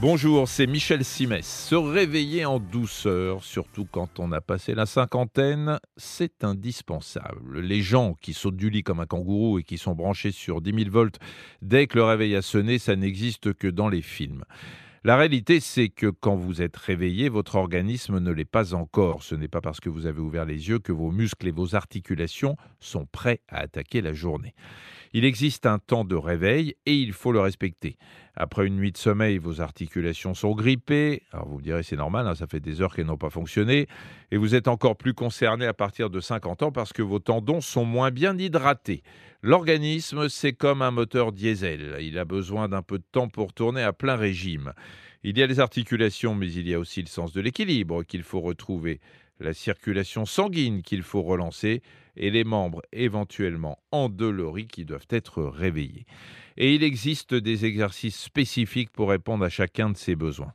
Bonjour, c'est Michel Simès. Se réveiller en douceur, surtout quand on a passé la cinquantaine, c'est indispensable. Les gens qui sautent du lit comme un kangourou et qui sont branchés sur 10 000 volts dès que le réveil a sonné, ça n'existe que dans les films. La réalité, c'est que quand vous êtes réveillé, votre organisme ne l'est pas encore. Ce n'est pas parce que vous avez ouvert les yeux que vos muscles et vos articulations sont prêts à attaquer la journée. Il existe un temps de réveil et il faut le respecter. Après une nuit de sommeil, vos articulations sont grippées. Alors vous me direz, c'est normal, hein, ça fait des heures qu'elles n'ont pas fonctionné. Et vous êtes encore plus concerné à partir de 50 ans parce que vos tendons sont moins bien hydratés. L'organisme, c'est comme un moteur diesel. Il a besoin d'un peu de temps pour tourner à plein régime. Il y a les articulations, mais il y a aussi le sens de l'équilibre qu'il faut retrouver la circulation sanguine qu'il faut relancer et les membres éventuellement endoloris qui doivent être réveillés. Et il existe des exercices spécifiques pour répondre à chacun de ces besoins.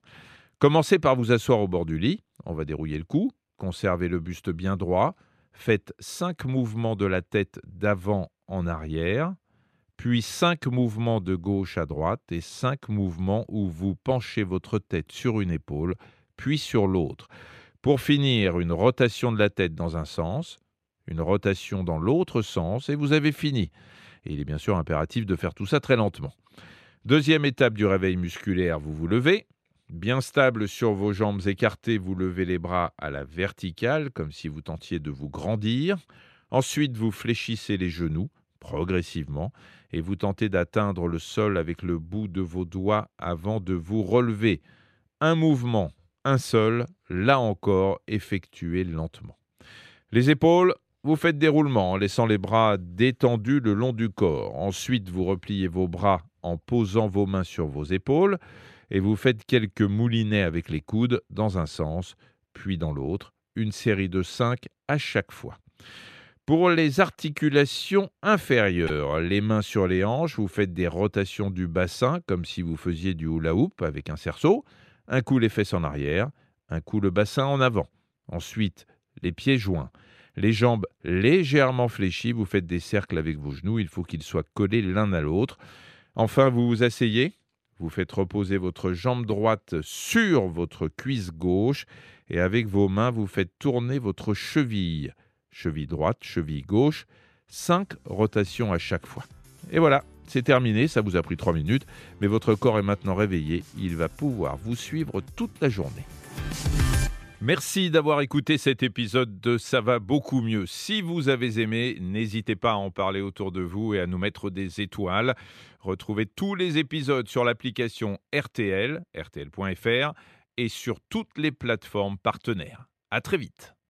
Commencez par vous asseoir au bord du lit, on va dérouiller le cou, conservez le buste bien droit, faites cinq mouvements de la tête d'avant en arrière, puis cinq mouvements de gauche à droite et cinq mouvements où vous penchez votre tête sur une épaule, puis sur l'autre. Pour finir, une rotation de la tête dans un sens, une rotation dans l'autre sens, et vous avez fini. Il est bien sûr impératif de faire tout ça très lentement. Deuxième étape du réveil musculaire, vous vous levez. Bien stable sur vos jambes écartées, vous levez les bras à la verticale, comme si vous tentiez de vous grandir. Ensuite, vous fléchissez les genoux progressivement et vous tentez d'atteindre le sol avec le bout de vos doigts avant de vous relever. Un mouvement un seul, là encore, effectué lentement. Les épaules, vous faites des roulements en laissant les bras détendus le long du corps. Ensuite, vous repliez vos bras en posant vos mains sur vos épaules et vous faites quelques moulinets avec les coudes dans un sens, puis dans l'autre, une série de cinq à chaque fois. Pour les articulations inférieures, les mains sur les hanches, vous faites des rotations du bassin comme si vous faisiez du hula hoop avec un cerceau. Un coup les fesses en arrière, un coup le bassin en avant. Ensuite, les pieds joints. Les jambes légèrement fléchies, vous faites des cercles avec vos genoux, il faut qu'ils soient collés l'un à l'autre. Enfin, vous vous asseyez, vous faites reposer votre jambe droite sur votre cuisse gauche et avec vos mains, vous faites tourner votre cheville. Cheville droite, cheville gauche, cinq rotations à chaque fois. Et voilà, c'est terminé, ça vous a pris 3 minutes, mais votre corps est maintenant réveillé, il va pouvoir vous suivre toute la journée. Merci d'avoir écouté cet épisode de Ça va beaucoup mieux. Si vous avez aimé, n'hésitez pas à en parler autour de vous et à nous mettre des étoiles. Retrouvez tous les épisodes sur l'application RTL, rtl.fr et sur toutes les plateformes partenaires. À très vite.